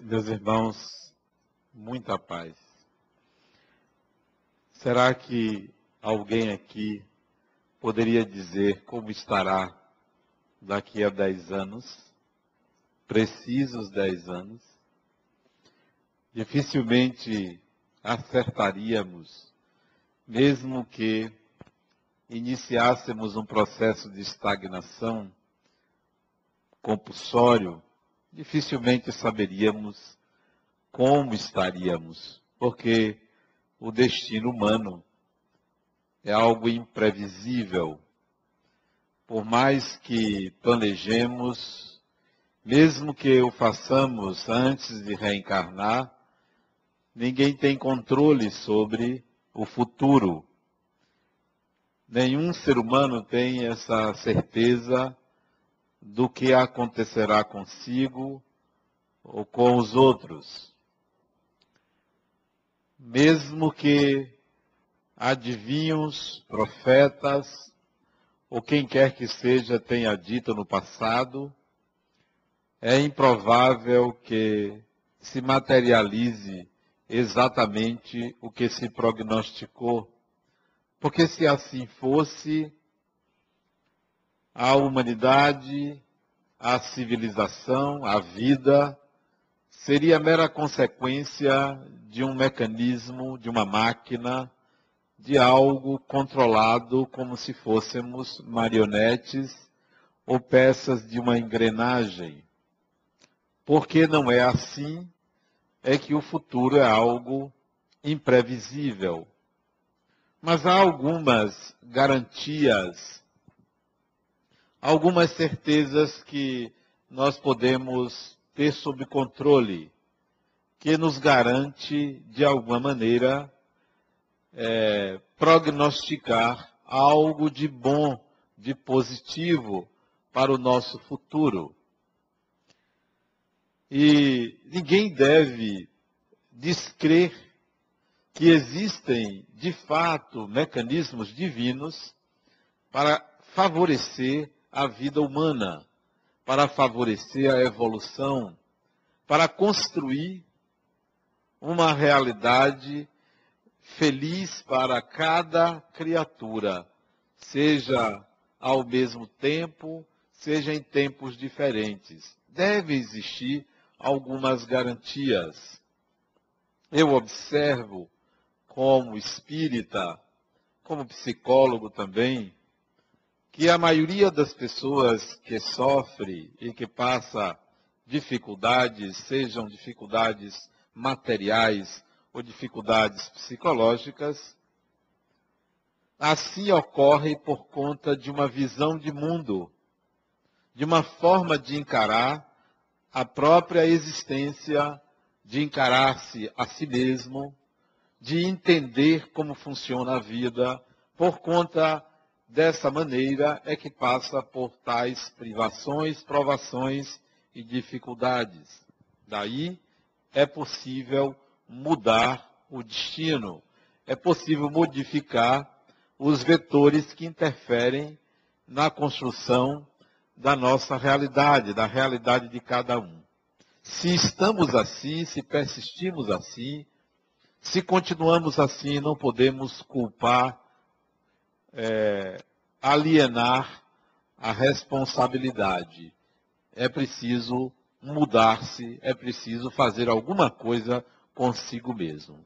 meus irmãos, muita paz. Será que alguém aqui poderia dizer como estará daqui a dez anos? Precisos dez anos? Dificilmente acertaríamos, mesmo que iniciássemos um processo de estagnação compulsório, dificilmente saberíamos como estaríamos, porque o destino humano é algo imprevisível. Por mais que planejemos, mesmo que o façamos antes de reencarnar, ninguém tem controle sobre o futuro. Nenhum ser humano tem essa certeza do que acontecerá consigo ou com os outros. Mesmo que adivinhos, profetas, ou quem quer que seja tenha dito no passado, é improvável que se materialize exatamente o que se prognosticou. Porque se assim fosse, a humanidade, a civilização, a vida, seria mera consequência de um mecanismo, de uma máquina, de algo controlado como se fôssemos marionetes ou peças de uma engrenagem. Porque não é assim, é que o futuro é algo imprevisível. Mas há algumas garantias algumas certezas que nós podemos ter sob controle, que nos garante, de alguma maneira, é, prognosticar algo de bom, de positivo para o nosso futuro. E ninguém deve descrer que existem, de fato, mecanismos divinos para favorecer a vida humana, para favorecer a evolução, para construir uma realidade feliz para cada criatura, seja ao mesmo tempo, seja em tempos diferentes. Deve existir algumas garantias. Eu observo, como espírita, como psicólogo também, que a maioria das pessoas que sofre e que passa dificuldades, sejam dificuldades materiais ou dificuldades psicológicas, assim ocorre por conta de uma visão de mundo, de uma forma de encarar a própria existência, de encarar-se a si mesmo, de entender como funciona a vida, por conta Dessa maneira é que passa por tais privações, provações e dificuldades. Daí é possível mudar o destino, é possível modificar os vetores que interferem na construção da nossa realidade, da realidade de cada um. Se estamos assim, se persistimos assim, se continuamos assim, não podemos culpar é, alienar a responsabilidade. É preciso mudar-se, é preciso fazer alguma coisa consigo mesmo.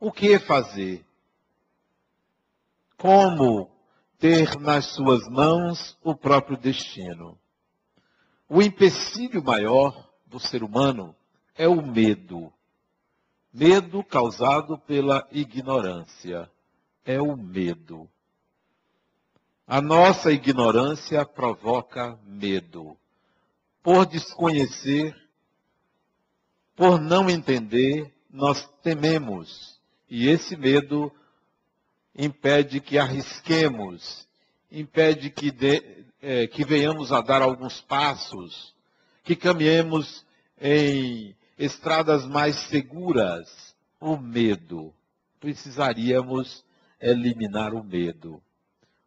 O que fazer? Como ter nas suas mãos o próprio destino? O empecilho maior do ser humano é o medo. Medo causado pela ignorância é o medo. A nossa ignorância provoca medo. Por desconhecer, por não entender, nós tememos. E esse medo impede que arrisquemos, impede que, de, é, que venhamos a dar alguns passos, que caminhemos em estradas mais seguras. O medo. Precisaríamos eliminar o medo.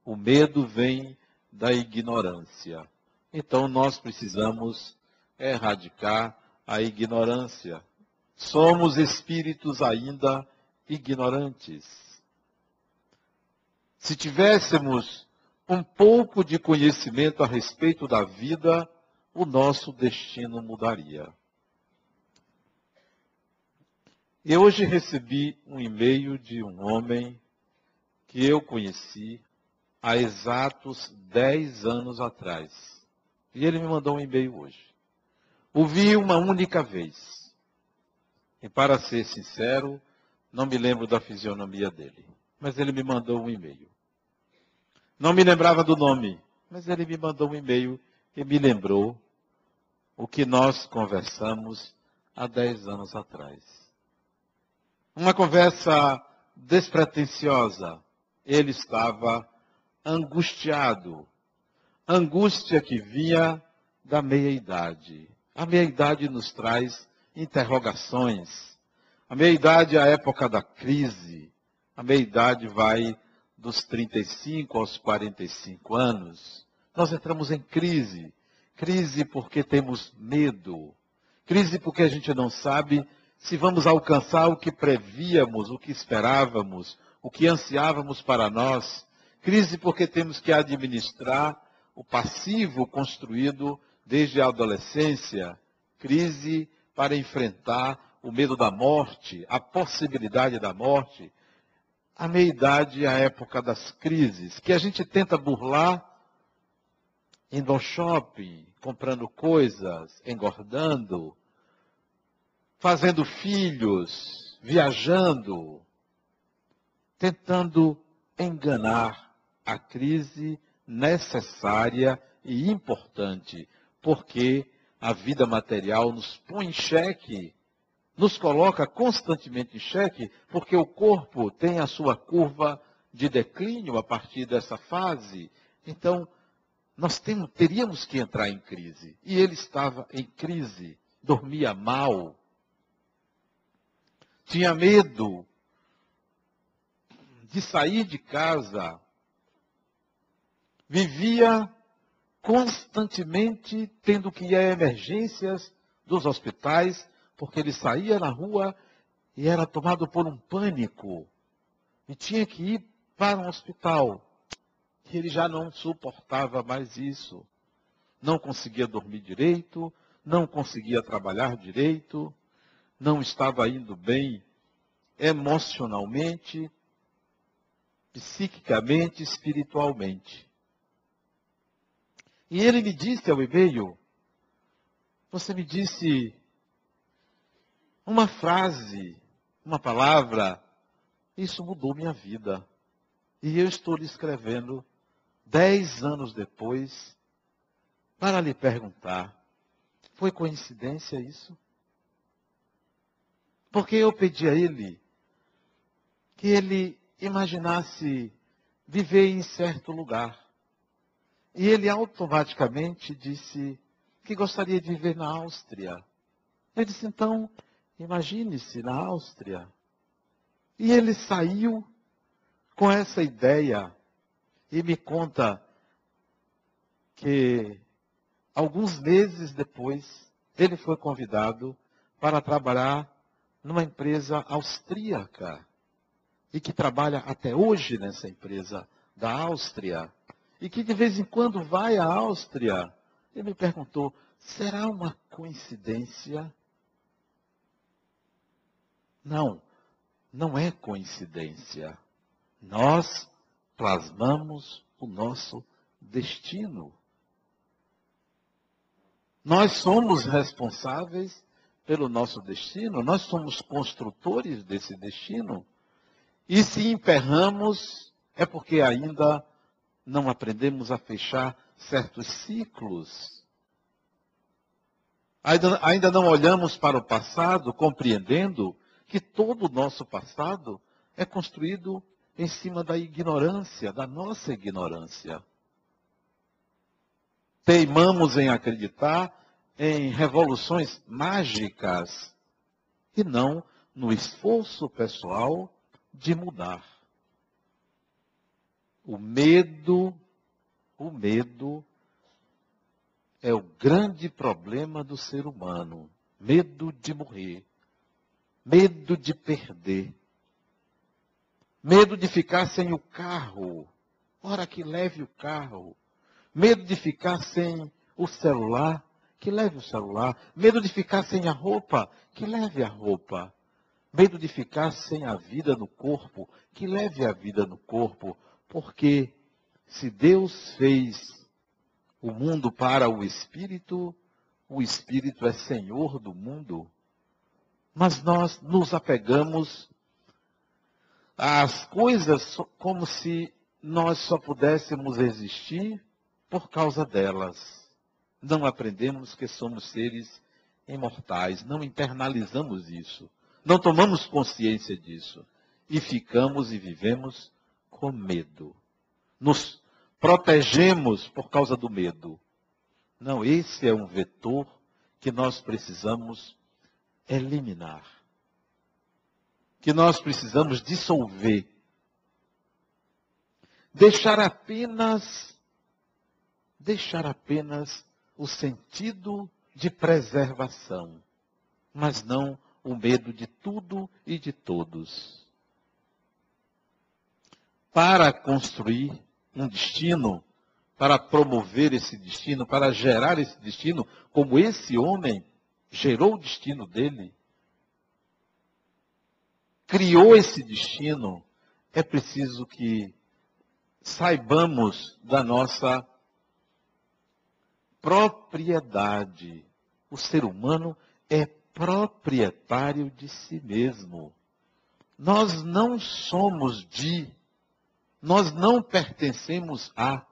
O medo vem da ignorância. Então nós precisamos erradicar a ignorância. Somos espíritos ainda ignorantes. Se tivéssemos um pouco de conhecimento a respeito da vida, o nosso destino mudaria. E hoje recebi um e-mail de um homem que eu conheci há exatos 10 anos atrás. E ele me mandou um e-mail hoje. Ouvi uma única vez. E para ser sincero, não me lembro da fisionomia dele. Mas ele me mandou um e-mail. Não me lembrava do nome, mas ele me mandou um e-mail e me lembrou o que nós conversamos há dez anos atrás. Uma conversa despretensiosa. Ele estava angustiado. Angústia que vinha da meia-idade. A meia-idade nos traz interrogações. A meia-idade é a época da crise. A meia-idade vai dos 35 aos 45 anos, nós entramos em crise. Crise porque temos medo. Crise porque a gente não sabe se vamos alcançar o que prevíamos, o que esperávamos, o que ansiávamos para nós. Crise porque temos que administrar o passivo construído desde a adolescência. Crise para enfrentar o medo da morte, a possibilidade da morte. A meia-idade é a época das crises, que a gente tenta burlar indo ao shopping, comprando coisas, engordando, fazendo filhos, viajando, tentando enganar a crise necessária e importante, porque a vida material nos põe em xeque nos coloca constantemente em xeque, porque o corpo tem a sua curva de declínio a partir dessa fase. Então, nós temos, teríamos que entrar em crise. E ele estava em crise, dormia mal, tinha medo de sair de casa, vivia constantemente tendo que ir a emergências dos hospitais porque ele saía na rua e era tomado por um pânico e tinha que ir para um hospital. E ele já não suportava mais isso. Não conseguia dormir direito, não conseguia trabalhar direito, não estava indo bem emocionalmente, psiquicamente, espiritualmente. E ele me disse ao e-mail, você me disse uma frase, uma palavra, isso mudou minha vida. E eu estou lhe escrevendo dez anos depois para lhe perguntar: foi coincidência isso? Porque eu pedi a ele que ele imaginasse viver em certo lugar. E ele automaticamente disse que gostaria de viver na Áustria. Eu disse, então, Imagine-se na Áustria. E ele saiu com essa ideia e me conta que alguns meses depois ele foi convidado para trabalhar numa empresa austríaca e que trabalha até hoje nessa empresa da Áustria e que de vez em quando vai à Áustria. Ele me perguntou: será uma coincidência não, não é coincidência. Nós plasmamos o nosso destino. Nós somos responsáveis pelo nosso destino, nós somos construtores desse destino. E se emperramos, é porque ainda não aprendemos a fechar certos ciclos. Ainda, não olhamos para o passado compreendendo que todo o nosso passado é construído em cima da ignorância, da nossa ignorância. Teimamos em acreditar em revoluções mágicas e não no esforço pessoal de mudar. O medo, o medo é o grande problema do ser humano. medo de morrer, medo de perder, medo de ficar sem o carro, hora que leve o carro, medo de ficar sem o celular, que leve o celular, medo de ficar sem a roupa, que leve a roupa, medo de ficar sem a vida no corpo, que leve a vida no corpo, porque se Deus fez o mundo para o espírito, o espírito é senhor do mundo. Mas nós nos apegamos às coisas como se nós só pudéssemos existir por causa delas. Não aprendemos que somos seres imortais, não internalizamos isso, não tomamos consciência disso e ficamos e vivemos com medo. Nos protegemos por causa do medo. Não, esse é um vetor que nós precisamos eliminar. Que nós precisamos dissolver. Deixar apenas deixar apenas o sentido de preservação, mas não o medo de tudo e de todos. Para construir um destino, para promover esse destino, para gerar esse destino, como esse homem gerou o destino dele, criou esse destino, é preciso que saibamos da nossa propriedade. O ser humano é proprietário de si mesmo. Nós não somos de nós não pertencemos a,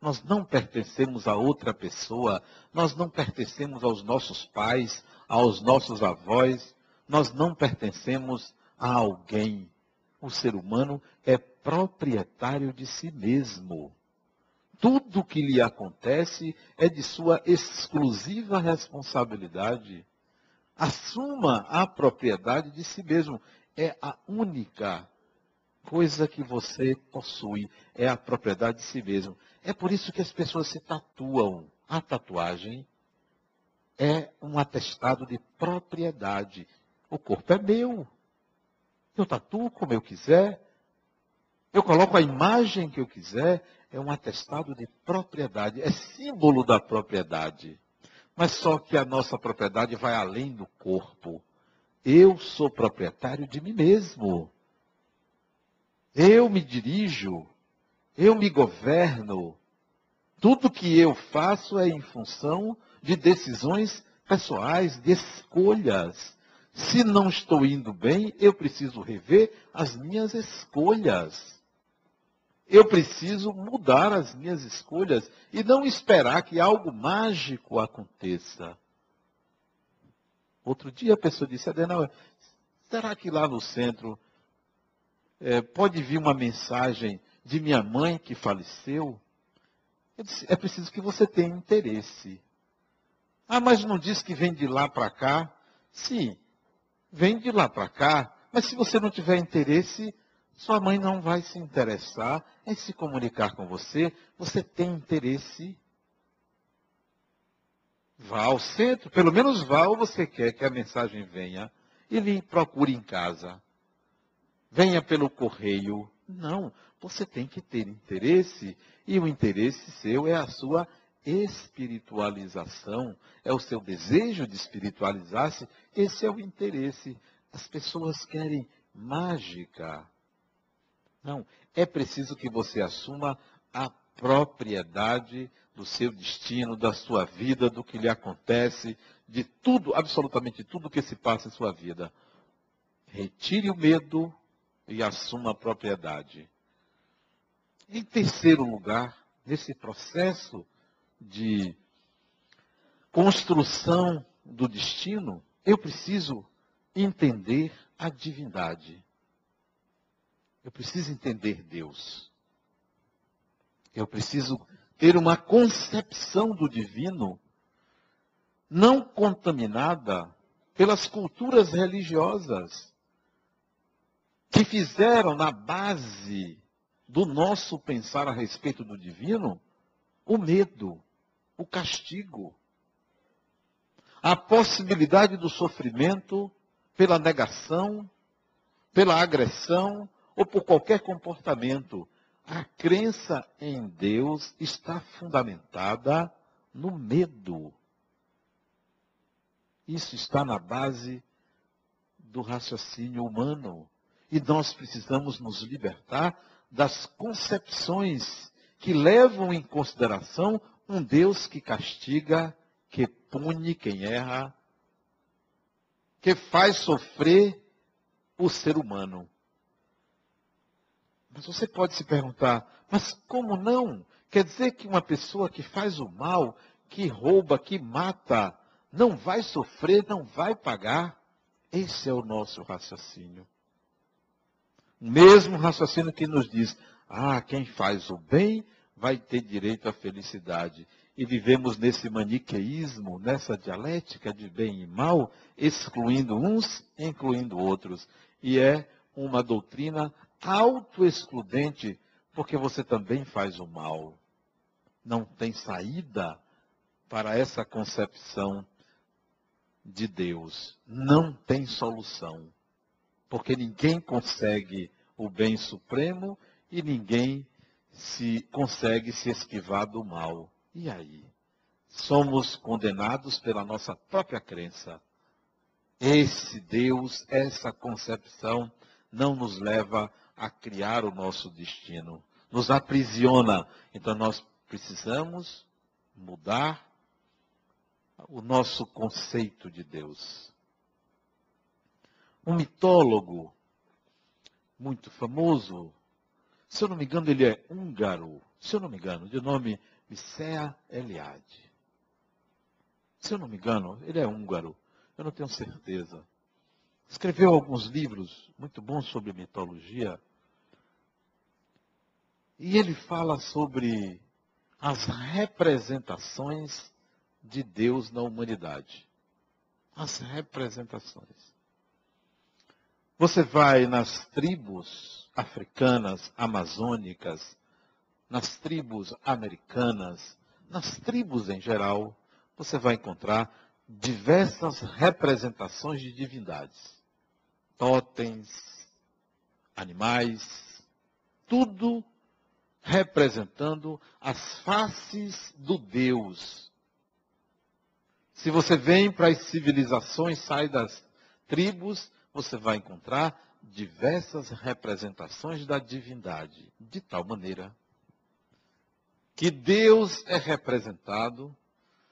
nós não pertencemos a outra pessoa, nós não pertencemos aos nossos pais, aos nossos avós, nós não pertencemos a alguém. O ser humano é proprietário de si mesmo. Tudo que lhe acontece é de sua exclusiva responsabilidade. Assuma a propriedade de si mesmo. É a única coisa que você possui, é a propriedade de si mesmo. É por isso que as pessoas se tatuam. A tatuagem é um atestado de propriedade. O corpo é meu. Eu tatuo como eu quiser. Eu coloco a imagem que eu quiser. É um atestado de propriedade. É símbolo da propriedade. Mas só que a nossa propriedade vai além do corpo. Eu sou proprietário de mim mesmo. Eu me dirijo, eu me governo. Tudo que eu faço é em função de decisões pessoais, de escolhas. Se não estou indo bem, eu preciso rever as minhas escolhas. Eu preciso mudar as minhas escolhas e não esperar que algo mágico aconteça. Outro dia a pessoa disse, Adenal, será que lá no centro é, pode vir uma mensagem de minha mãe que faleceu? Disse, é preciso que você tenha interesse. Ah, mas não diz que vem de lá para cá? Sim, vem de lá para cá, mas se você não tiver interesse, sua mãe não vai se interessar em se comunicar com você. Você tem interesse? Vá ao centro, pelo menos vá ou você quer que a mensagem venha e lhe procure em casa venha pelo correio. Não, você tem que ter interesse, e o interesse seu é a sua espiritualização, é o seu desejo de espiritualizar-se, esse é o interesse. As pessoas querem mágica. Não, é preciso que você assuma a propriedade do seu destino, da sua vida, do que lhe acontece, de tudo, absolutamente tudo que se passa em sua vida. Retire o medo, e assuma a propriedade. Em terceiro lugar, nesse processo de construção do destino, eu preciso entender a divindade. Eu preciso entender Deus. Eu preciso ter uma concepção do divino não contaminada pelas culturas religiosas que fizeram na base do nosso pensar a respeito do divino o medo, o castigo. a possibilidade do sofrimento pela negação, pela agressão ou por qualquer comportamento. A crença em Deus está fundamentada no medo. Isso está na base do raciocínio humano. E nós precisamos nos libertar das concepções que levam em consideração um Deus que castiga, que pune quem erra, que faz sofrer o ser humano. Mas você pode se perguntar, mas como não? Quer dizer que uma pessoa que faz o mal, que rouba, que mata, não vai sofrer, não vai pagar? Esse é o nosso raciocínio. O mesmo raciocínio que nos diz: ah, quem faz o bem vai ter direito à felicidade. E vivemos nesse maniqueísmo, nessa dialética de bem e mal, excluindo uns, incluindo outros. E é uma doutrina autoexcludente, porque você também faz o mal. Não tem saída para essa concepção de Deus. Não tem solução. Porque ninguém consegue o bem supremo e ninguém se consegue se esquivar do mal. E aí? Somos condenados pela nossa própria crença. Esse Deus, essa concepção, não nos leva a criar o nosso destino. Nos aprisiona. Então nós precisamos mudar o nosso conceito de Deus. Um mitólogo muito famoso, se eu não me engano, ele é húngaro, se eu não me engano, de nome Micea Eliade. Se eu não me engano, ele é húngaro, eu não tenho certeza. Escreveu alguns livros muito bons sobre mitologia. E ele fala sobre as representações de Deus na humanidade. As representações. Você vai nas tribos africanas, amazônicas, nas tribos americanas, nas tribos em geral, você vai encontrar diversas representações de divindades. Totens, animais, tudo representando as faces do Deus se você vem para as civilizações, sai das tribos, você vai encontrar diversas representações da divindade, de tal maneira que Deus é representado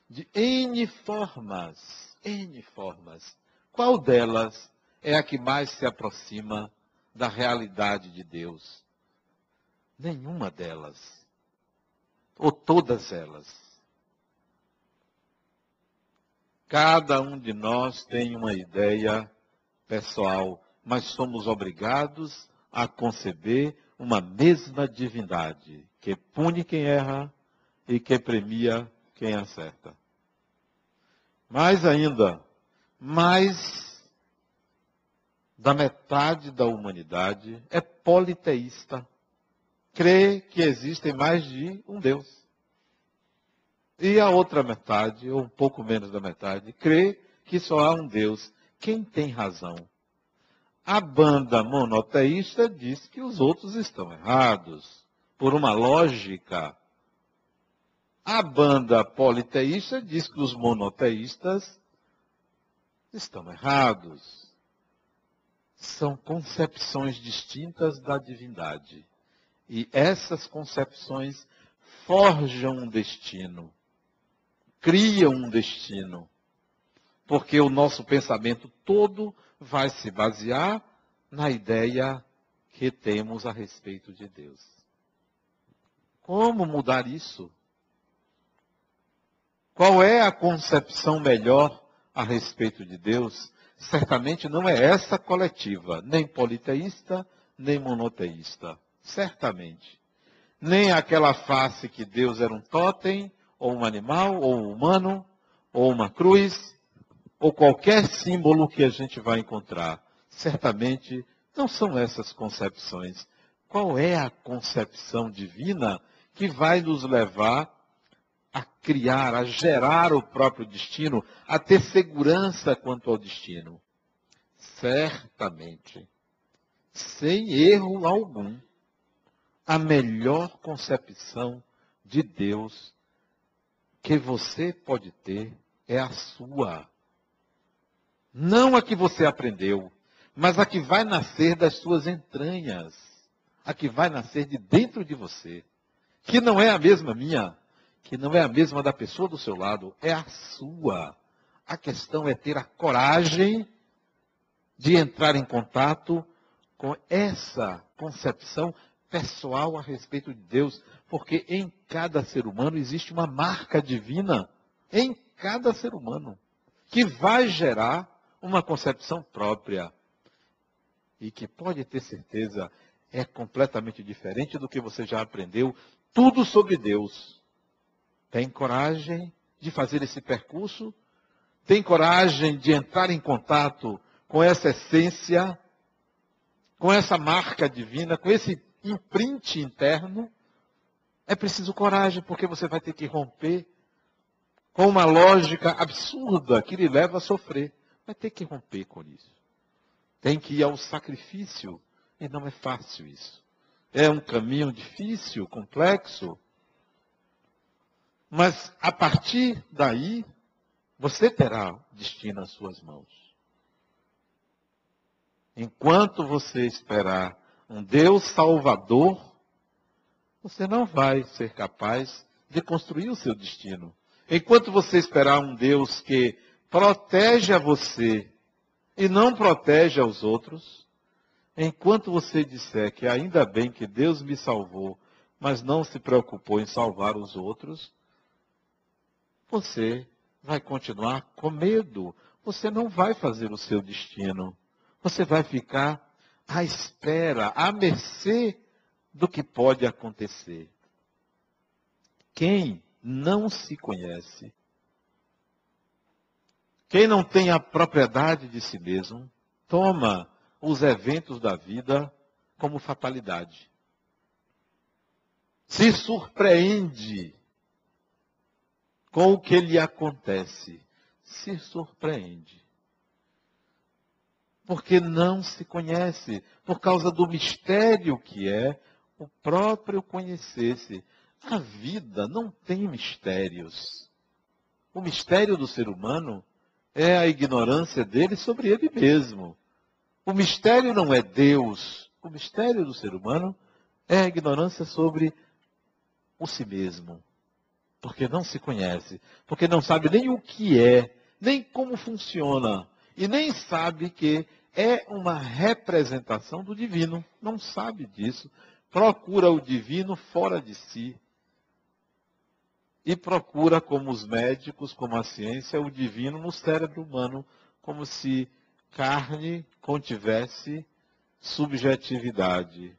de N formas, N formas. Qual delas é a que mais se aproxima da realidade de Deus? Nenhuma delas. Ou todas elas. Cada um de nós tem uma ideia pessoal, mas somos obrigados a conceber uma mesma divindade, que pune quem erra e que premia quem acerta. Mais ainda, mais da metade da humanidade é politeísta. Crê que existem mais de um Deus. E a outra metade, ou um pouco menos da metade, crê que só há um Deus. Quem tem razão? A banda monoteísta diz que os outros estão errados, por uma lógica. A banda politeísta diz que os monoteístas estão errados. São concepções distintas da divindade. E essas concepções forjam um destino cria um destino. Porque o nosso pensamento todo vai se basear na ideia que temos a respeito de Deus. Como mudar isso? Qual é a concepção melhor a respeito de Deus? Certamente não é essa coletiva, nem politeísta, nem monoteísta. Certamente. Nem aquela face que Deus era um totem, ou um animal, ou um humano, ou uma cruz, ou qualquer símbolo que a gente vai encontrar. Certamente não são essas concepções. Qual é a concepção divina que vai nos levar a criar, a gerar o próprio destino, a ter segurança quanto ao destino? Certamente, sem erro algum, a melhor concepção de Deus que você pode ter é a sua. Não a que você aprendeu, mas a que vai nascer das suas entranhas, a que vai nascer de dentro de você, que não é a mesma minha, que não é a mesma da pessoa do seu lado, é a sua. A questão é ter a coragem de entrar em contato com essa concepção pessoal a respeito de Deus, porque em cada ser humano existe uma marca divina, em cada ser humano, que vai gerar uma concepção própria e que pode ter certeza é completamente diferente do que você já aprendeu tudo sobre Deus. Tem coragem de fazer esse percurso? Tem coragem de entrar em contato com essa essência, com essa marca divina, com esse imprint interno? É preciso coragem, porque você vai ter que romper com uma lógica absurda que lhe leva a sofrer. Vai ter que romper com isso. Tem que ir ao sacrifício. E não é fácil isso. É um caminho difícil, complexo. Mas a partir daí, você terá destino às suas mãos. Enquanto você esperar um Deus salvador, você não vai ser capaz de construir o seu destino. Enquanto você esperar um Deus que protege a você e não protege aos outros, enquanto você disser que ainda bem que Deus me salvou, mas não se preocupou em salvar os outros, você vai continuar com medo. Você não vai fazer o seu destino. Você vai ficar à espera, à mercê do que pode acontecer. Quem não se conhece, quem não tem a propriedade de si mesmo, toma os eventos da vida como fatalidade. Se surpreende com o que lhe acontece. Se surpreende. Porque não se conhece, por causa do mistério que é o próprio conhecer-se. A vida não tem mistérios. O mistério do ser humano é a ignorância dele sobre ele mesmo. O mistério não é Deus. O mistério do ser humano é a ignorância sobre o si mesmo. Porque não se conhece. Porque não sabe nem o que é, nem como funciona. E nem sabe que é uma representação do divino. Não sabe disso. Procura o divino fora de si e procura, como os médicos, como a ciência, o divino no cérebro humano, como se carne contivesse subjetividade.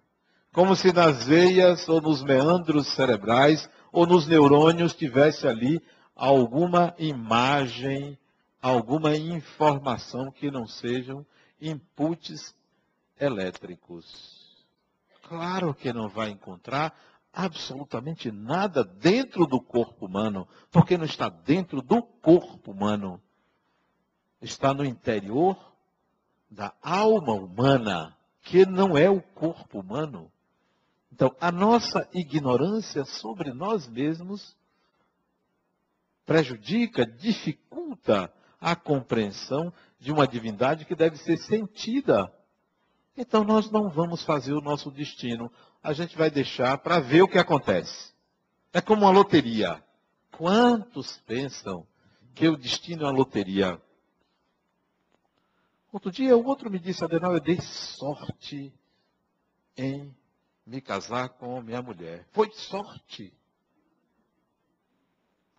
Como se nas veias ou nos meandros cerebrais ou nos neurônios tivesse ali alguma imagem, alguma informação que não sejam inputs elétricos. Claro que não vai encontrar absolutamente nada dentro do corpo humano, porque não está dentro do corpo humano. Está no interior da alma humana, que não é o corpo humano. Então, a nossa ignorância sobre nós mesmos prejudica, dificulta a compreensão de uma divindade que deve ser sentida. Então, nós não vamos fazer o nosso destino a gente vai deixar para ver o que acontece. É como uma loteria. Quantos pensam que o destino é uma loteria? Outro dia, o outro me disse, Adenal, eu dei sorte em me casar com minha mulher. Foi sorte.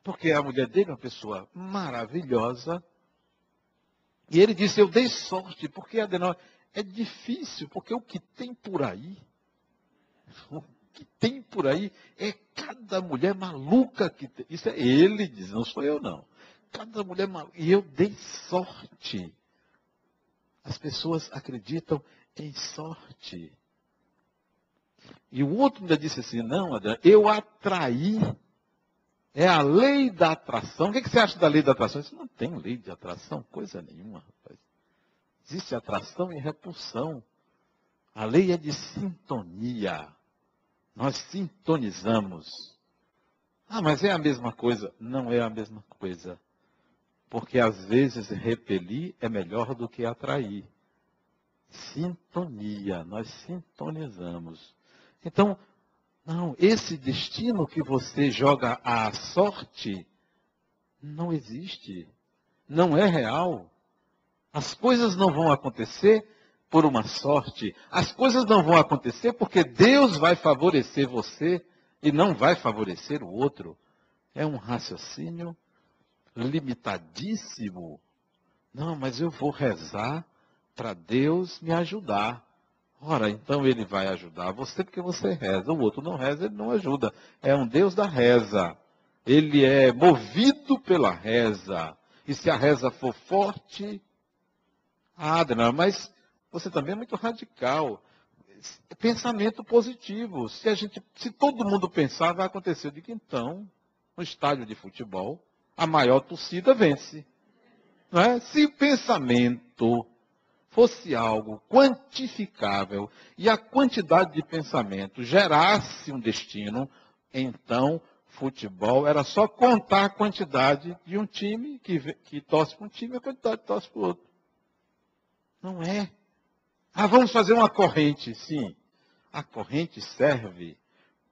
Porque a mulher dele é uma pessoa maravilhosa. E ele disse, eu dei sorte, porque, Adenal, é difícil, porque o que tem por aí o que tem por aí é cada mulher maluca que tem. Isso é ele diz, não sou eu não. Cada mulher maluca. E eu dei sorte. As pessoas acreditam em sorte. E o outro ainda disse assim, não, Adriano, eu atraí É a lei da atração. O que, você acha da lei da atração? Isso não tem lei de atração, coisa nenhuma, rapaz. Existe atração e repulsão. A lei é de sintonia. Nós sintonizamos. Ah, mas é a mesma coisa. Não é a mesma coisa. Porque às vezes repelir é melhor do que atrair. Sintonia, nós sintonizamos. Então, não, esse destino que você joga à sorte não existe. Não é real. As coisas não vão acontecer por uma sorte. As coisas não vão acontecer porque Deus vai favorecer você e não vai favorecer o outro. É um raciocínio limitadíssimo. Não, mas eu vou rezar para Deus me ajudar. Ora, então ele vai ajudar você porque você reza. O outro não reza, ele não ajuda. É um Deus da reza. Ele é movido pela reza. E se a reza for forte, ah, Adriana, mas você também é muito radical. Pensamento positivo. Se, a gente, se todo mundo pensar, vai acontecer. Eu digo, então, no estádio de futebol, a maior torcida vence. Não é? Se o pensamento fosse algo quantificável e a quantidade de pensamento gerasse um destino, então futebol era só contar a quantidade de um time que, que torce para um time e a quantidade que torce para o outro. Não é. Ah, vamos fazer uma corrente. Sim. A corrente serve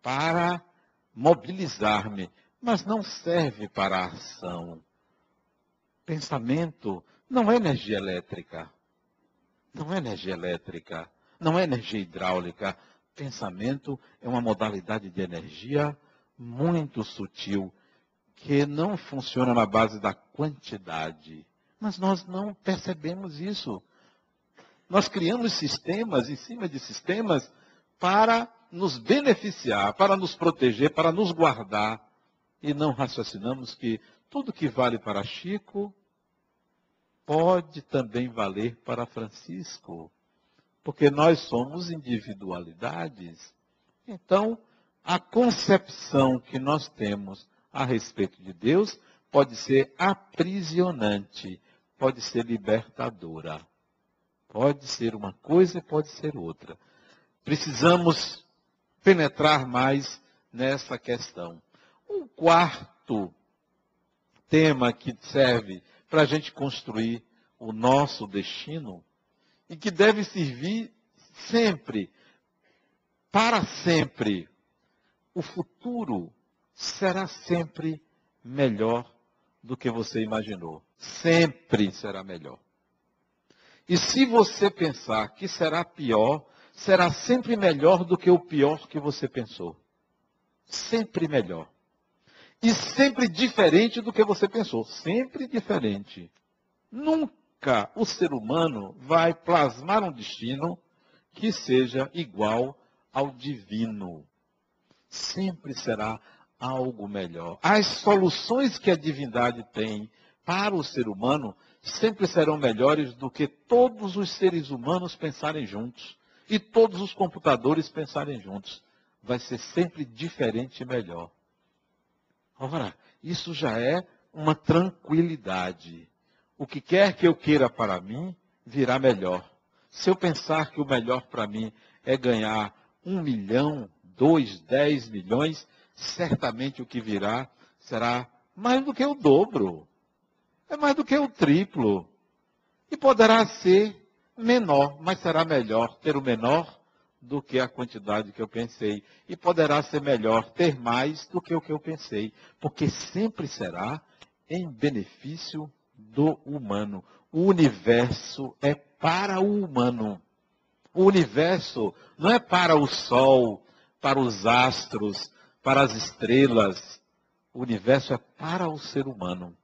para mobilizar-me, mas não serve para a ação. Pensamento não é energia elétrica. Não é energia elétrica, não é energia hidráulica. Pensamento é uma modalidade de energia muito sutil, que não funciona na base da quantidade. Mas nós não percebemos isso. Nós criamos sistemas em cima de sistemas para nos beneficiar, para nos proteger, para nos guardar. E não raciocinamos que tudo que vale para Chico pode também valer para Francisco, porque nós somos individualidades. Então, a concepção que nós temos a respeito de Deus pode ser aprisionante, pode ser libertadora. Pode ser uma coisa e pode ser outra. Precisamos penetrar mais nessa questão. Um quarto tema que serve para a gente construir o nosso destino e que deve servir sempre, para sempre. O futuro será sempre melhor do que você imaginou. Sempre será melhor. E se você pensar que será pior, será sempre melhor do que o pior que você pensou. Sempre melhor. E sempre diferente do que você pensou. Sempre diferente. Nunca o ser humano vai plasmar um destino que seja igual ao divino. Sempre será algo melhor. As soluções que a divindade tem para o ser humano sempre serão melhores do que todos os seres humanos pensarem juntos e todos os computadores pensarem juntos. Vai ser sempre diferente e melhor. Ora, isso já é uma tranquilidade. O que quer que eu queira para mim, virá melhor. Se eu pensar que o melhor para mim é ganhar um milhão, dois, dez milhões, certamente o que virá será mais do que o dobro. É mais do que o triplo. E poderá ser menor, mas será melhor ter o menor do que a quantidade que eu pensei. E poderá ser melhor ter mais do que o que eu pensei, porque sempre será em benefício do humano. O universo é para o humano. O universo não é para o sol, para os astros, para as estrelas. O universo é para o ser humano.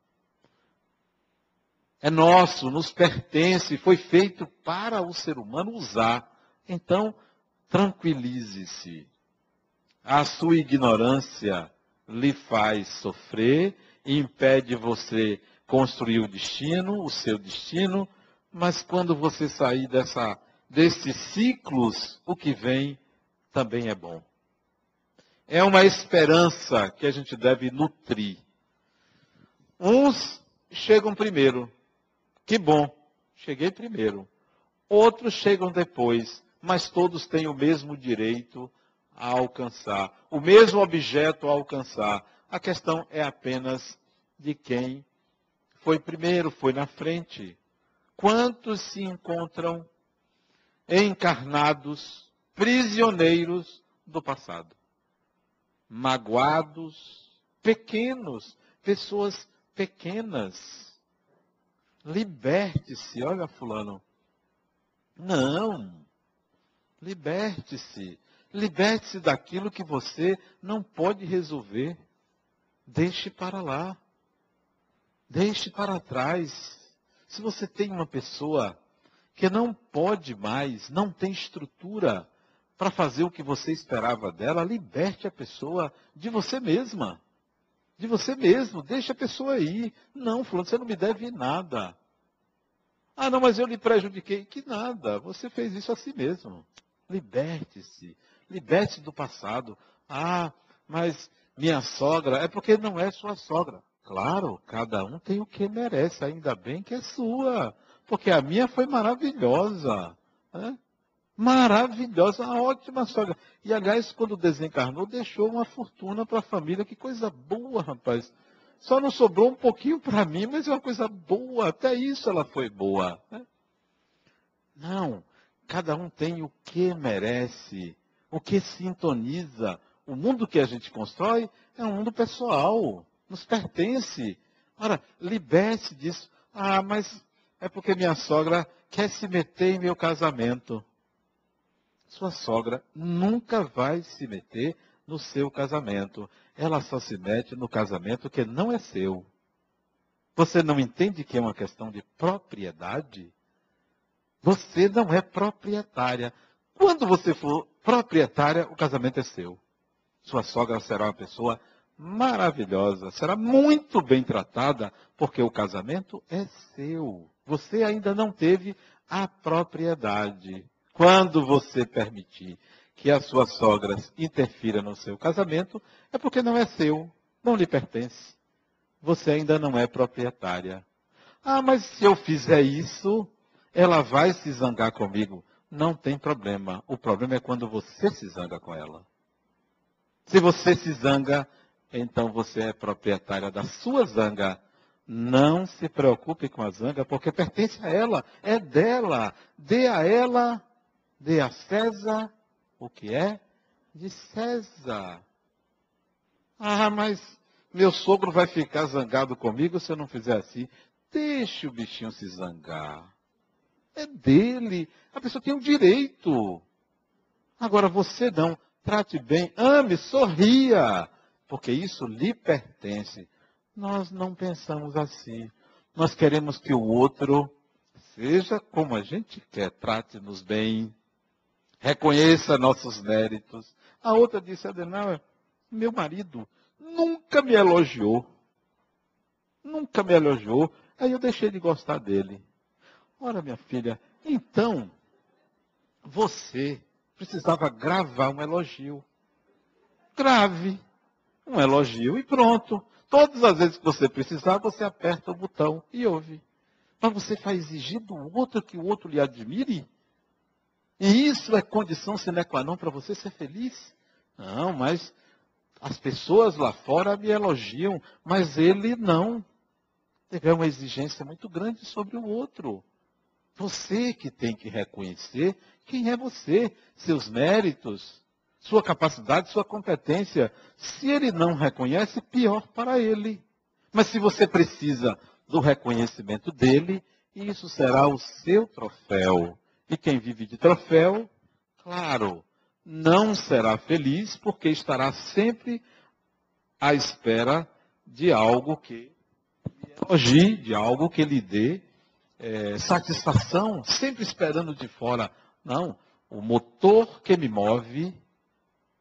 É nosso, nos pertence, foi feito para o ser humano usar. Então, tranquilize-se. A sua ignorância lhe faz sofrer impede você construir o destino, o seu destino, mas quando você sair dessa, desses ciclos, o que vem também é bom. é uma esperança que a gente deve nutrir. Uns chegam primeiro. Que bom, cheguei primeiro. Outros chegam depois, mas todos têm o mesmo direito a alcançar, o mesmo objeto a alcançar. A questão é apenas de quem foi primeiro, foi na frente. Quantos se encontram encarnados, prisioneiros do passado? Magoados, pequenos, pessoas pequenas. Liberte-se, olha, Fulano. Não. Liberte-se. Liberte-se daquilo que você não pode resolver. Deixe para lá. Deixe para trás. Se você tem uma pessoa que não pode mais, não tem estrutura para fazer o que você esperava dela, liberte a pessoa de você mesma. De você mesmo. Deixe a pessoa ir. Não, fulano, você não me deve nada. Ah, não, mas eu lhe prejudiquei. Que nada. Você fez isso a si mesmo. Liberte-se. Liberte-se do passado. Ah, mas minha sogra. É porque não é sua sogra. Claro, cada um tem o que merece, ainda bem que é sua. Porque a minha foi maravilhosa. Né? Maravilhosa, uma ótima sogra. E, aliás, quando desencarnou, deixou uma fortuna para a família. Que coisa boa, rapaz. Só não sobrou um pouquinho para mim, mas é uma coisa boa. Até isso ela foi boa. Né? Não, cada um tem o que merece, o que sintoniza. O mundo que a gente constrói é um mundo pessoal nos pertence. Ora, liberte disso. Ah, mas é porque minha sogra quer se meter em meu casamento. Sua sogra nunca vai se meter no seu casamento. Ela só se mete no casamento que não é seu. Você não entende que é uma questão de propriedade? Você não é proprietária. Quando você for proprietária, o casamento é seu. Sua sogra será uma pessoa maravilhosa, será muito bem tratada, porque o casamento é seu. Você ainda não teve a propriedade. Quando você permitir que a sua sogra interfira no seu casamento, é porque não é seu, não lhe pertence. Você ainda não é proprietária. Ah, mas se eu fizer isso, ela vai se zangar comigo. Não tem problema. O problema é quando você se zanga com ela. Se você se zanga, então você é proprietária da sua zanga. Não se preocupe com a zanga, porque pertence a ela, é dela. Dê a ela, dê a César o que é de César. Ah, mas meu sogro vai ficar zangado comigo se eu não fizer assim. Deixe o bichinho se zangar. É dele. A pessoa tem o direito. Agora você não. Trate bem, ame, sorria porque isso lhe pertence. Nós não pensamos assim. Nós queremos que o outro seja como a gente quer, trate-nos bem, reconheça nossos méritos. A outra disse, Adenauer, meu marido nunca me elogiou. Nunca me elogiou. Aí eu deixei de gostar dele. Ora, minha filha, então, você precisava gravar um elogio. Grave um elogio e pronto. Todas as vezes que você precisar, você aperta o botão e ouve. Mas você vai exigir do outro que o outro lhe admire? E isso é condição sine qua non para você ser feliz? Não, mas as pessoas lá fora me elogiam, mas ele não. Teve uma exigência muito grande sobre o outro. Você que tem que reconhecer quem é você, seus méritos, sua capacidade, sua competência. Se ele não reconhece, pior para ele. Mas se você precisa do reconhecimento dele, isso será o seu troféu. E quem vive de troféu, claro, não será feliz porque estará sempre à espera de algo que elogie, de algo que lhe dê é, satisfação, sempre esperando de fora. Não, o motor que me move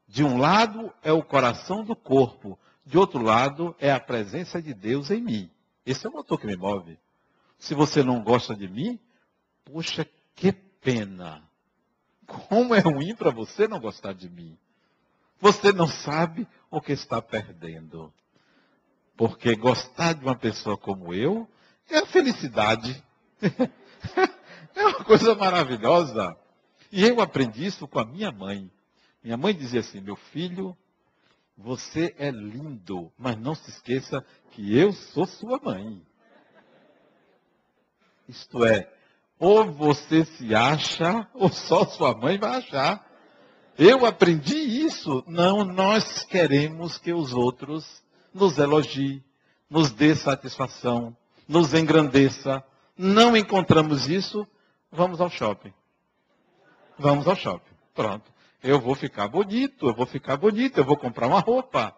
de um lado é o coração do corpo, de outro lado é a presença de Deus em mim. Esse é o motor que me move. Se você não gosta de mim, puxa, que pena. Como é ruim para você não gostar de mim. Você não sabe o que está perdendo. Porque gostar de uma pessoa como eu é a felicidade. é uma coisa maravilhosa. E eu aprendi isso com a minha mãe. Minha mãe dizia assim: meu filho, você é lindo, mas não se esqueça que eu sou sua mãe. Isto é, ou você se acha, ou só sua mãe vai achar. Eu aprendi isso. Não, nós queremos que os outros nos elogie, nos dê satisfação, nos engrandeça. Não encontramos isso, vamos ao shopping. Vamos ao shopping. Pronto. Eu vou ficar bonito, eu vou ficar bonito, eu vou comprar uma roupa.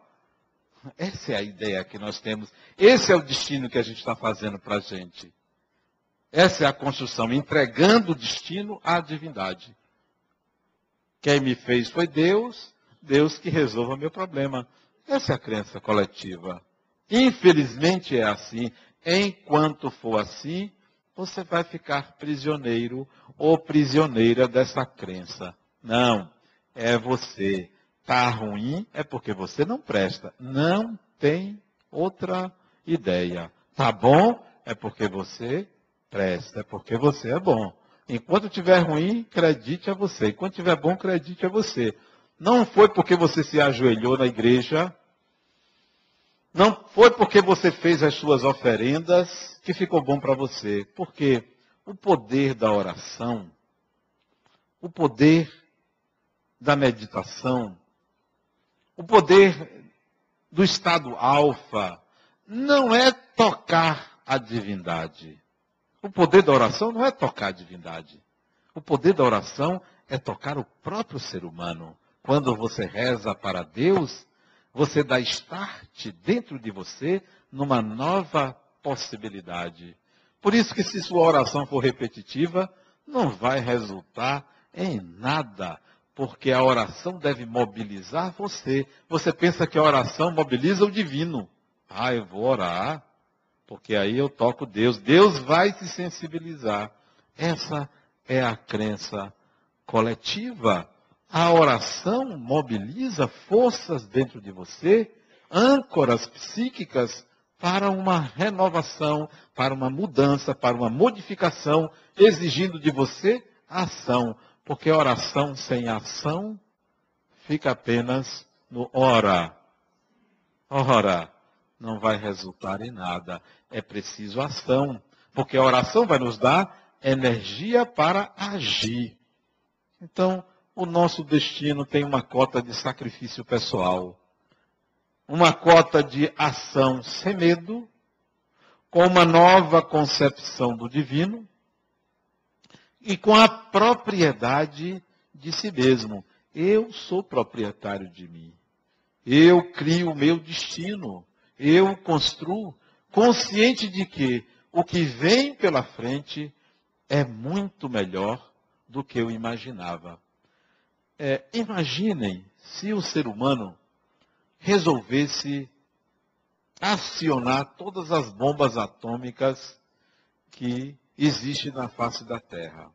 Essa é a ideia que nós temos. Esse é o destino que a gente está fazendo para a gente. Essa é a construção, entregando o destino à divindade. Quem me fez foi Deus, Deus que resolva meu problema. Essa é a crença coletiva. Infelizmente é assim. Enquanto for assim, você vai ficar prisioneiro ou prisioneira dessa crença. Não, é você. Está ruim é porque você não presta. Não tem outra ideia. Tá bom é porque você presta, é porque você é bom. Enquanto tiver ruim, acredite a você. Enquanto tiver bom, acredite a você. Não foi porque você se ajoelhou na igreja, não foi porque você fez as suas oferendas que ficou bom para você. Porque o poder da oração, o poder da meditação, o poder do estado alfa, não é tocar a divindade. O poder da oração não é tocar a divindade. O poder da oração é tocar o próprio ser humano. Quando você reza para Deus, você dá start dentro de você numa nova possibilidade. Por isso que se sua oração for repetitiva, não vai resultar em nada, porque a oração deve mobilizar você. Você pensa que a oração mobiliza o divino. Ah, eu vou orar, porque aí eu toco Deus. Deus vai se sensibilizar. Essa é a crença coletiva. A oração mobiliza forças dentro de você, âncoras psíquicas para uma renovação, para uma mudança, para uma modificação, exigindo de você ação. Porque oração sem ação fica apenas no ora. Ora não vai resultar em nada. É preciso ação, porque a oração vai nos dar energia para agir. Então, o nosso destino tem uma cota de sacrifício pessoal, uma cota de ação sem medo, com uma nova concepção do divino e com a propriedade de si mesmo. Eu sou proprietário de mim. Eu crio o meu destino eu construo, consciente de que o que vem pela frente é muito melhor do que eu imaginava. É, imaginem se o ser humano resolvesse acionar todas as bombas atômicas que existem na face da Terra.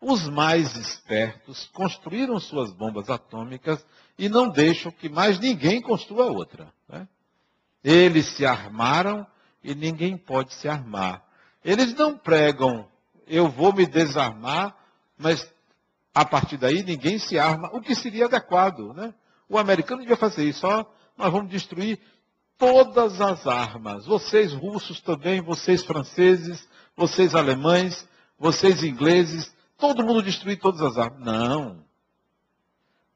Os mais espertos construíram suas bombas atômicas e não deixam que mais ninguém construa outra. Né? Eles se armaram e ninguém pode se armar. Eles não pregam, eu vou me desarmar, mas a partir daí ninguém se arma, o que seria adequado. Né? O americano devia fazer isso, ó, nós vamos destruir todas as armas. Vocês russos também, vocês franceses, vocês alemães, vocês ingleses, todo mundo destruir todas as armas. Não.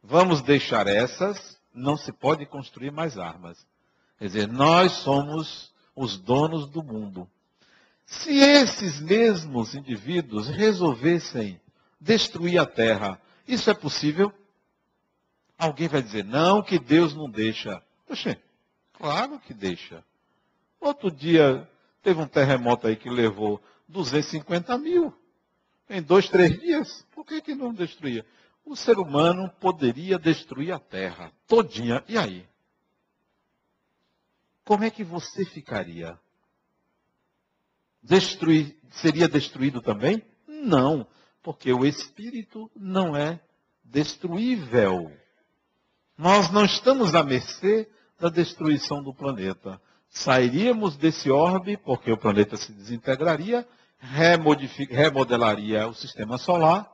Vamos deixar essas, não se pode construir mais armas. Quer dizer, nós somos os donos do mundo. Se esses mesmos indivíduos resolvessem destruir a terra, isso é possível? Alguém vai dizer, não, que Deus não deixa. Poxa, claro que deixa. Outro dia, teve um terremoto aí que levou 250 mil. Em dois, três dias. Por que, que não destruía? O ser humano poderia destruir a terra todinha. E aí? como é que você ficaria? Destruir, seria destruído também? Não, porque o espírito não é destruível. Nós não estamos à mercê da destruição do planeta. Sairíamos desse orbe, porque o planeta se desintegraria, remodelaria o sistema solar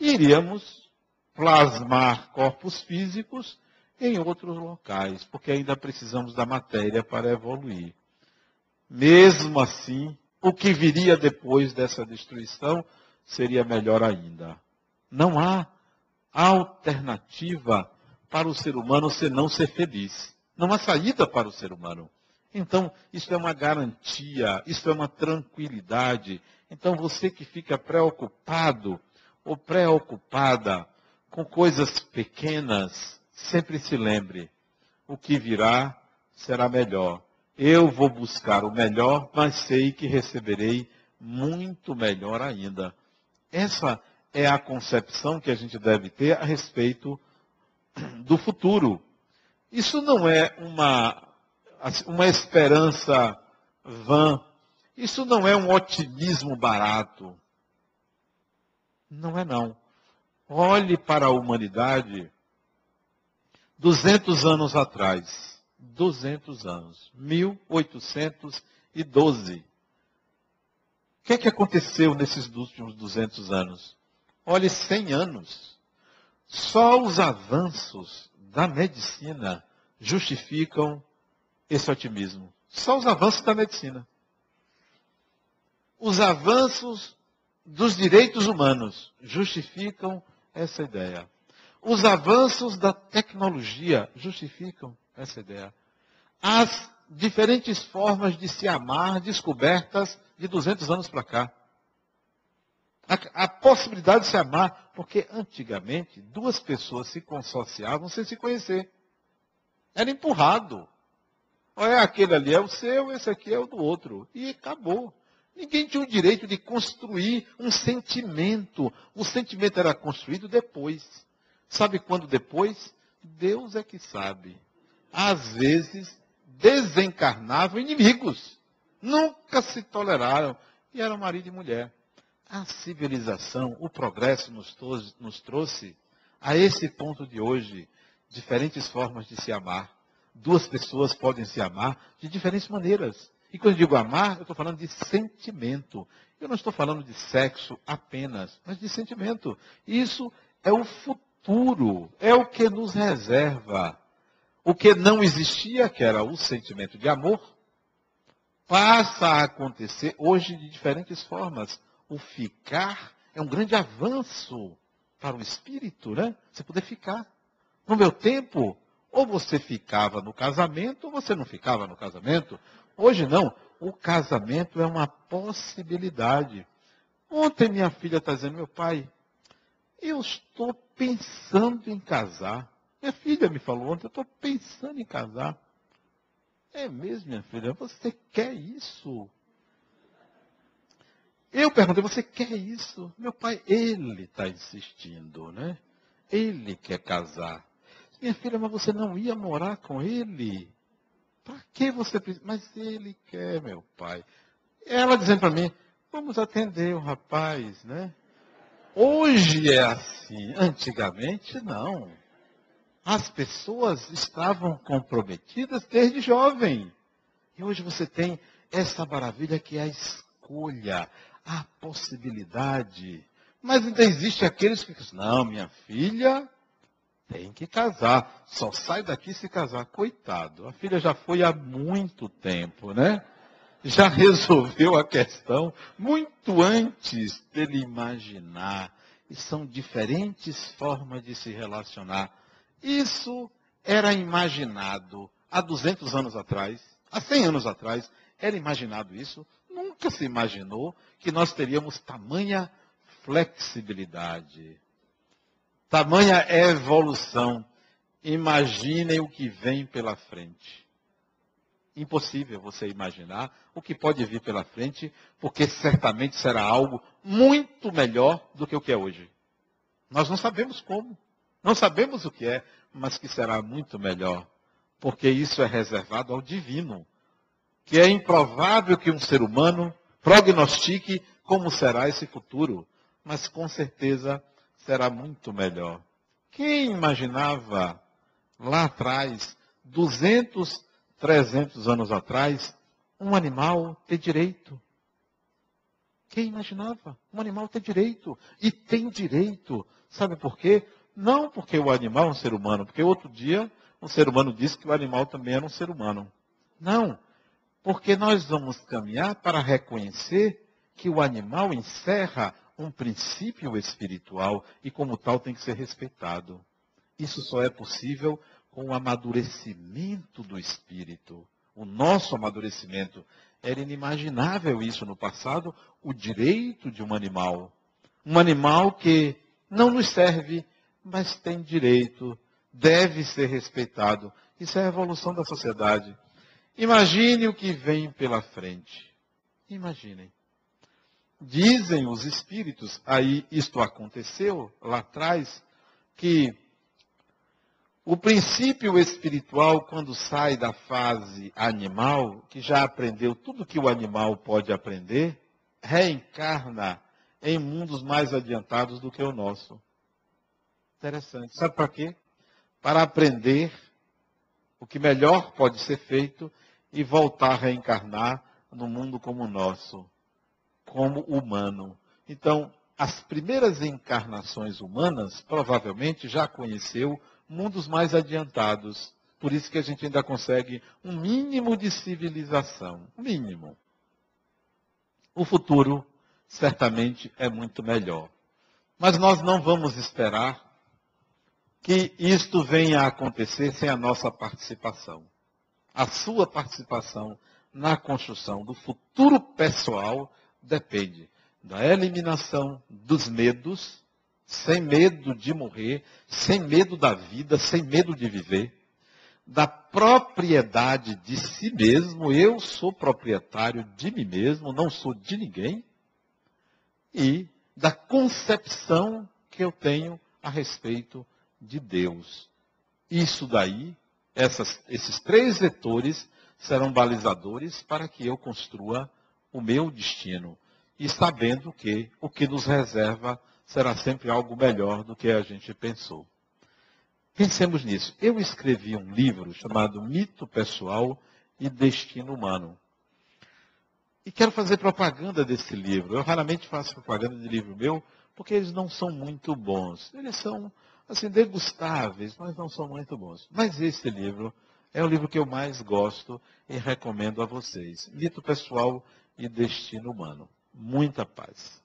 e iríamos plasmar corpos físicos em outros locais, porque ainda precisamos da matéria para evoluir. Mesmo assim, o que viria depois dessa destruição seria melhor ainda. Não há alternativa para o ser humano senão ser feliz. Não há saída para o ser humano. Então, isso é uma garantia, isso é uma tranquilidade. Então, você que fica preocupado ou preocupada com coisas pequenas, sempre se lembre: o que virá será melhor. Eu vou buscar o melhor, mas sei que receberei muito melhor ainda. Essa é a concepção que a gente deve ter a respeito do futuro. Isso não é uma, uma esperança vã. Isso não é um otimismo barato. Não é não. Olhe para a humanidade 200 anos atrás. 200 anos. 1812. O que é que aconteceu nesses últimos 200 anos? Olhe, 100 anos. Só os avanços da medicina justificam esse otimismo. Só os avanços da medicina. Os avanços dos direitos humanos justificam essa ideia. Os avanços da tecnologia justificam essa ideia. As diferentes formas de se amar descobertas de 200 anos para cá. A, a, possibilidade de se amar, porque antigamente duas pessoas se consorciavam sem se conhecer. Era empurrado. Olha, aquele ali é o seu, esse aqui é o do outro. E acabou. Ninguém tinha o direito de construir um sentimento. O sentimento era construído depois. Sabe quando depois? Deus é que sabe. Às vezes, desencarnavam inimigos. Nunca se toleraram. E eram marido e mulher. A civilização, o progresso nos, nos trouxe a esse ponto de hoje diferentes formas de se amar. Duas pessoas podem se amar de diferentes maneiras. E quando eu digo amar, eu estou falando de sentimento. Eu não estou falando de sexo apenas, mas de sentimento. Isso é o futuro, é o que nos reserva. O que não existia, que era o sentimento de amor, passa a acontecer hoje de diferentes formas. O ficar é um grande avanço para o espírito, né? Você poder ficar. No meu tempo, ou você ficava no casamento, ou você não ficava no casamento. Hoje não. O casamento é uma possibilidade. Ontem minha filha está dizendo, meu pai, eu estou pensando em casar. Minha filha me falou ontem, eu estou pensando em casar. É mesmo, minha filha? Você quer isso? Eu perguntei, você quer isso? Meu pai, ele está insistindo, né? Ele quer casar. Minha filha, mas você não ia morar com ele? Para que você precisa? Mas ele quer, meu pai. Ela dizendo para mim, vamos atender o rapaz, né? Hoje é assim. Antigamente, não. As pessoas estavam comprometidas desde jovem. E hoje você tem essa maravilha que é a escolha, a possibilidade. Mas ainda existe aqueles que dizem, não, minha filha, tem que casar. Só sai daqui se casar. Coitado. A filha já foi há muito tempo, né? Já resolveu a questão muito antes dele imaginar. E são diferentes formas de se relacionar. Isso era imaginado há 200 anos atrás, há 100 anos atrás, era imaginado isso. Nunca se imaginou que nós teríamos tamanha flexibilidade. Tamanha evolução. Imaginem o que vem pela frente. Impossível você imaginar o que pode vir pela frente, porque certamente será algo muito melhor do que o que é hoje. Nós não sabemos como, não sabemos o que é, mas que será muito melhor, porque isso é reservado ao divino, que é improvável que um ser humano prognostique como será esse futuro, mas com certeza será muito melhor. Quem imaginava lá atrás, 200, 300 anos atrás, um animal ter direito. Quem imaginava? Um animal ter direito. E tem direito. Sabe por quê? Não porque o animal é um ser humano, porque outro dia um ser humano disse que o animal também era um ser humano. Não. Porque nós vamos caminhar para reconhecer que o animal encerra um princípio espiritual e, como tal, tem que ser respeitado. Isso só é possível com o amadurecimento do espírito. O nosso amadurecimento. Era inimaginável isso no passado, o direito de um animal. Um animal que não nos serve, mas tem direito, deve ser respeitado. Isso é a evolução da sociedade. Imagine o que vem pela frente. Imaginem. Dizem os espíritos, aí isto aconteceu lá atrás, que o princípio espiritual, quando sai da fase animal, que já aprendeu tudo que o animal pode aprender, reencarna em mundos mais adiantados do que o nosso. Interessante. Sabe para quê? Para aprender o que melhor pode ser feito e voltar a reencarnar no mundo como o nosso como humano. Então, as primeiras encarnações humanas provavelmente já conheceu mundos mais adiantados. Por isso que a gente ainda consegue um mínimo de civilização. Mínimo. O futuro certamente é muito melhor. Mas nós não vamos esperar que isto venha a acontecer sem a nossa participação. A sua participação na construção do futuro pessoal depende da eliminação dos medos, sem medo de morrer, sem medo da vida, sem medo de viver, da propriedade de si mesmo, eu sou proprietário de mim mesmo, não sou de ninguém, e da concepção que eu tenho a respeito de Deus. Isso daí, essas, esses três vetores serão balizadores para que eu construa o meu destino e sabendo que o que nos reserva será sempre algo melhor do que a gente pensou. Pensemos nisso. Eu escrevi um livro chamado Mito Pessoal e Destino Humano. E quero fazer propaganda desse livro. Eu raramente faço propaganda de livro meu, porque eles não são muito bons. Eles são, assim, degustáveis, mas não são muito bons. Mas esse livro é o livro que eu mais gosto e recomendo a vocês. Mito Pessoal e Destino Humano. Muita paz.